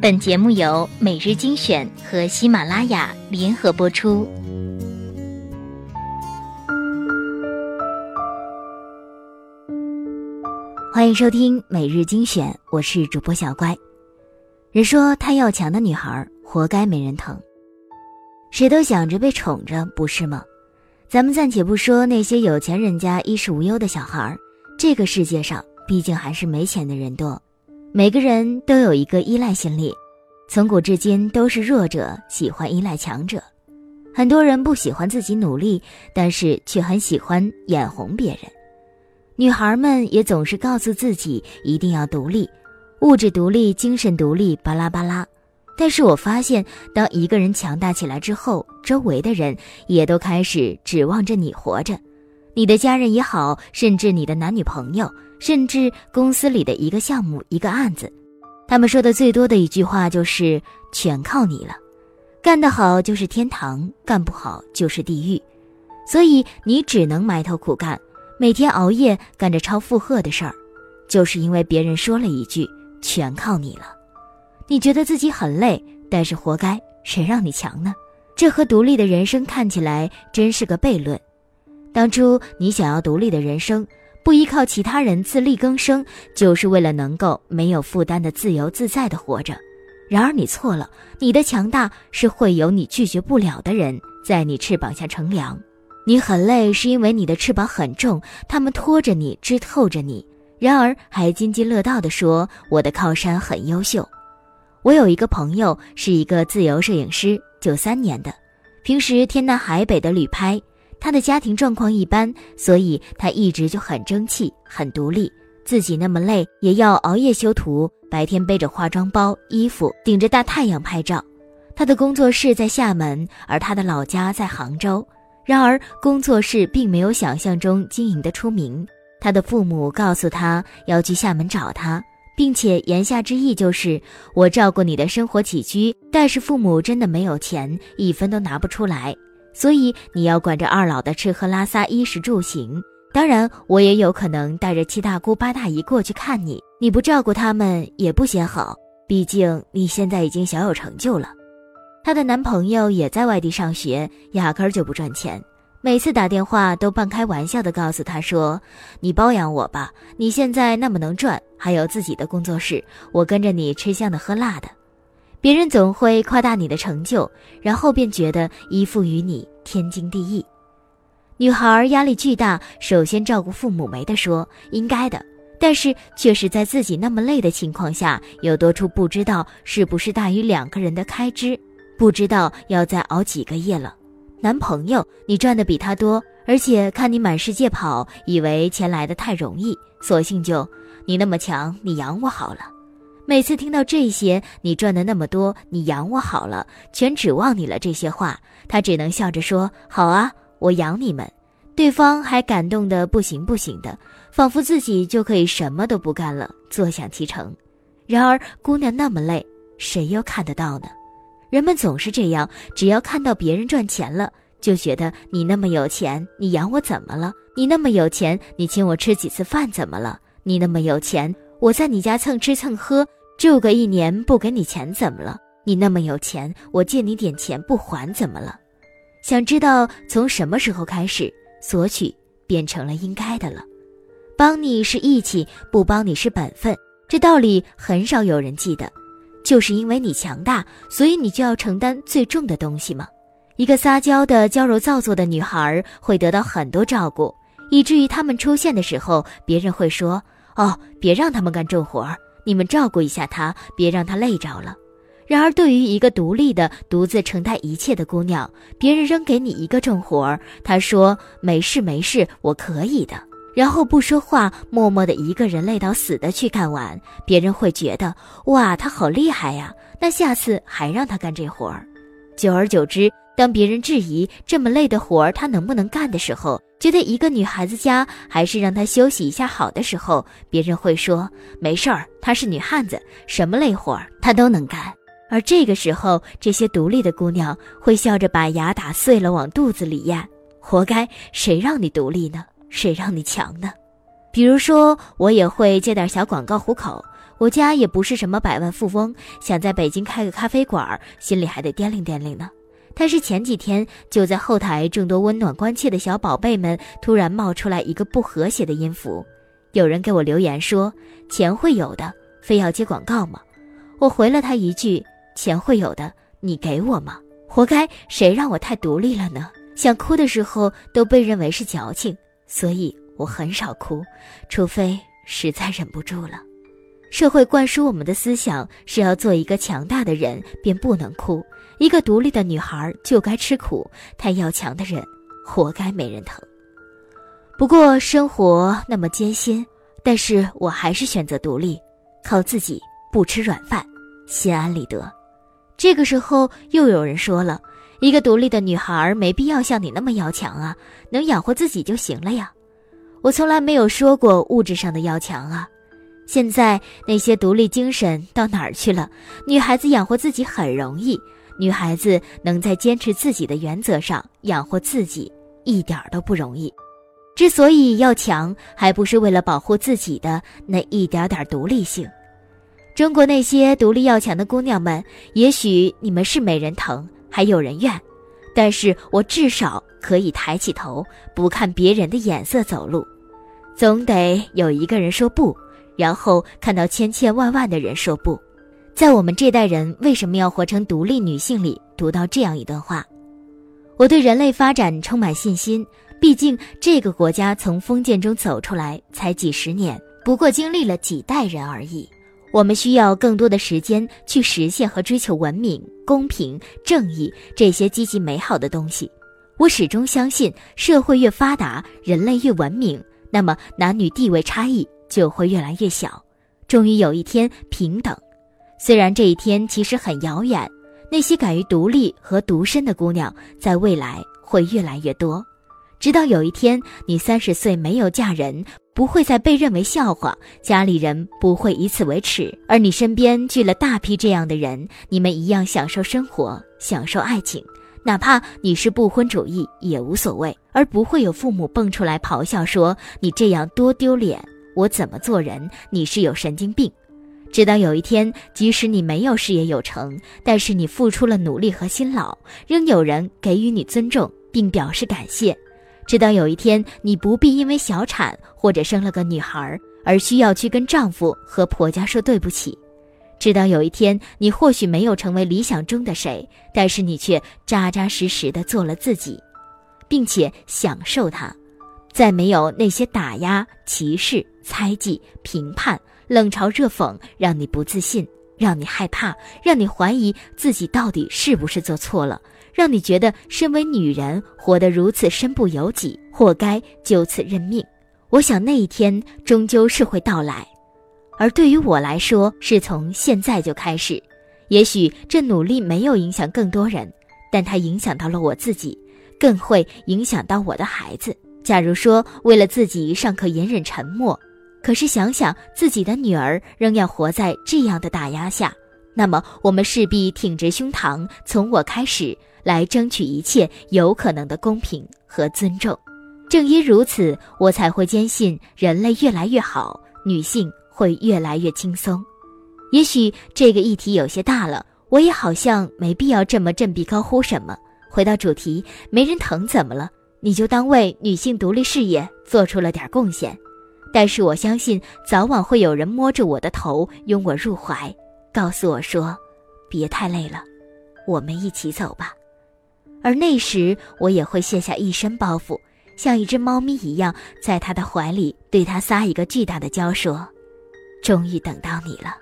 本节目由每日精选和喜马拉雅联合播出。欢迎收听每日精选，我是主播小乖。人说太要强的女孩活该没人疼，谁都想着被宠着，不是吗？咱们暂且不说那些有钱人家衣食无忧的小孩，这个世界上毕竟还是没钱的人多。每个人都有一个依赖心理，从古至今都是弱者喜欢依赖强者。很多人不喜欢自己努力，但是却很喜欢眼红别人。女孩们也总是告诉自己一定要独立，物质独立、精神独立，巴拉巴拉。但是我发现，当一个人强大起来之后，周围的人也都开始指望着你活着。你的家人也好，甚至你的男女朋友。甚至公司里的一个项目、一个案子，他们说的最多的一句话就是“全靠你了”，干得好就是天堂，干不好就是地狱，所以你只能埋头苦干，每天熬夜干着超负荷的事儿，就是因为别人说了一句“全靠你了”，你觉得自己很累，但是活该，谁让你强呢？这和独立的人生看起来真是个悖论。当初你想要独立的人生。不依靠其他人自力更生，就是为了能够没有负担的自由自在的活着。然而你错了，你的强大是会有你拒绝不了的人在你翅膀下乘凉。你很累，是因为你的翅膀很重，他们拖着你，支透着你。然而还津津乐道地说：“我的靠山很优秀。”我有一个朋友是一个自由摄影师，九三年的，平时天南海北的旅拍。他的家庭状况一般，所以他一直就很争气、很独立。自己那么累，也要熬夜修图，白天背着化妆包、衣服，顶着大太阳拍照。他的工作室在厦门，而他的老家在杭州。然而，工作室并没有想象中经营的出名。他的父母告诉他要去厦门找他，并且言下之意就是我照顾你的生活起居。但是父母真的没有钱，一分都拿不出来。所以你要管着二老的吃喝拉撒、衣食住行。当然，我也有可能带着七大姑八大姨过去看你。你不照顾他们也不显好，毕竟你现在已经小有成就了。她的男朋友也在外地上学，压根儿就不赚钱。每次打电话都半开玩笑的告诉她说：“你包养我吧，你现在那么能赚，还有自己的工作室，我跟着你吃香的喝辣的。”别人总会夸大你的成就，然后便觉得依附于你天经地义。女孩压力巨大，首先照顾父母没得说，应该的。但是却是在自己那么累的情况下，又多出不知道是不是大于两个人的开支，不知道要再熬几个夜了。男朋友，你赚的比他多，而且看你满世界跑，以为钱来的太容易，索性就你那么强，你养我好了。每次听到这些，你赚的那么多，你养我好了，全指望你了。这些话，他只能笑着说：“好啊，我养你们。”对方还感动的不行不行的，仿佛自己就可以什么都不干了，坐享其成。然而，姑娘那么累，谁又看得到呢？人们总是这样，只要看到别人赚钱了，就觉得你那么有钱，你养我怎么了？你那么有钱，你请我吃几次饭怎么了？你那么有钱，我在你家蹭吃蹭喝。住个一年不给你钱怎么了？你那么有钱，我借你点钱不还怎么了？想知道从什么时候开始，索取变成了应该的了？帮你是义气，不帮你是本分，这道理很少有人记得。就是因为你强大，所以你就要承担最重的东西吗？一个撒娇的娇柔造作的女孩会得到很多照顾，以至于他们出现的时候，别人会说：“哦，别让他们干重活儿。”你们照顾一下她，别让她累着了。然而，对于一个独立的、独自承担一切的姑娘，别人扔给你一个重活儿，她说：“没事没事，我可以的。”然后不说话，默默的一个人累到死的去干完，别人会觉得：“哇，她好厉害呀！”那下次还让她干这活儿。久而久之，当别人质疑这么累的活儿她能不能干的时候，觉得一个女孩子家还是让她休息一下好的时候，别人会说没事儿，她是女汉子，什么累活儿她都能干。而这个时候，这些独立的姑娘会笑着把牙打碎了往肚子里咽，活该！谁让你独立呢？谁让你强呢？比如说，我也会接点小广告糊口，我家也不是什么百万富翁，想在北京开个咖啡馆，心里还得掂量掂量呢。但是前几天，就在后台众多温暖关切的小宝贝们突然冒出来一个不和谐的音符，有人给我留言说：“钱会有的，非要接广告吗？”我回了他一句：“钱会有的，你给我吗？活该！谁让我太独立了呢？想哭的时候都被认为是矫情，所以我很少哭，除非实在忍不住了。”社会灌输我们的思想是要做一个强大的人，便不能哭。一个独立的女孩就该吃苦，太要强的人活该没人疼。不过生活那么艰辛，但是我还是选择独立，靠自己，不吃软饭，心安理得。这个时候又有人说了，一个独立的女孩没必要像你那么要强啊，能养活自己就行了呀。我从来没有说过物质上的要强啊。现在那些独立精神到哪儿去了？女孩子养活自己很容易，女孩子能在坚持自己的原则上养活自己，一点都不容易。之所以要强，还不是为了保护自己的那一点点独立性。中国那些独立要强的姑娘们，也许你们是没人疼，还有人怨，但是我至少可以抬起头，不看别人的眼色走路。总得有一个人说不。然后看到千千万万的人说不，在我们这代人为什么要活成独立女性里读到这样一段话，我对人类发展充满信心。毕竟这个国家从封建中走出来才几十年，不过经历了几代人而已。我们需要更多的时间去实现和追求文明、公平、正义这些积极美好的东西。我始终相信，社会越发达，人类越文明，那么男女地位差异。就会越来越小，终于有一天平等。虽然这一天其实很遥远，那些敢于独立和独身的姑娘，在未来会越来越多。直到有一天，你三十岁没有嫁人，不会再被认为笑话，家里人不会以此为耻，而你身边聚了大批这样的人，你们一样享受生活，享受爱情，哪怕你是不婚主义也无所谓，而不会有父母蹦出来咆哮说你这样多丢脸。我怎么做人？你是有神经病。直到有一天，即使你没有事业有成，但是你付出了努力和辛劳，仍有人给予你尊重并表示感谢。直到有一天，你不必因为小产或者生了个女孩而需要去跟丈夫和婆家说对不起。直到有一天，你或许没有成为理想中的谁，但是你却扎扎实实的做了自己，并且享受它。再没有那些打压、歧视、猜忌、评判、冷嘲热讽，让你不自信，让你害怕，让你怀疑自己到底是不是做错了，让你觉得身为女人活得如此身不由己，活该就此认命。我想那一天终究是会到来，而对于我来说，是从现在就开始。也许这努力没有影响更多人，但它影响到了我自己，更会影响到我的孩子。假如说为了自己尚可隐忍沉默，可是想想自己的女儿仍要活在这样的打压下，那么我们势必挺直胸膛，从我开始来争取一切有可能的公平和尊重。正因如此，我才会坚信人类越来越好，女性会越来越轻松。也许这个议题有些大了，我也好像没必要这么振臂高呼什么。回到主题，没人疼怎么了？你就当为女性独立事业做出了点贡献，但是我相信早晚会有人摸着我的头，拥我入怀，告诉我说：“别太累了，我们一起走吧。”而那时我也会卸下一身包袱，像一只猫咪一样，在他的怀里对他撒一个巨大的娇，说：“终于等到你了。”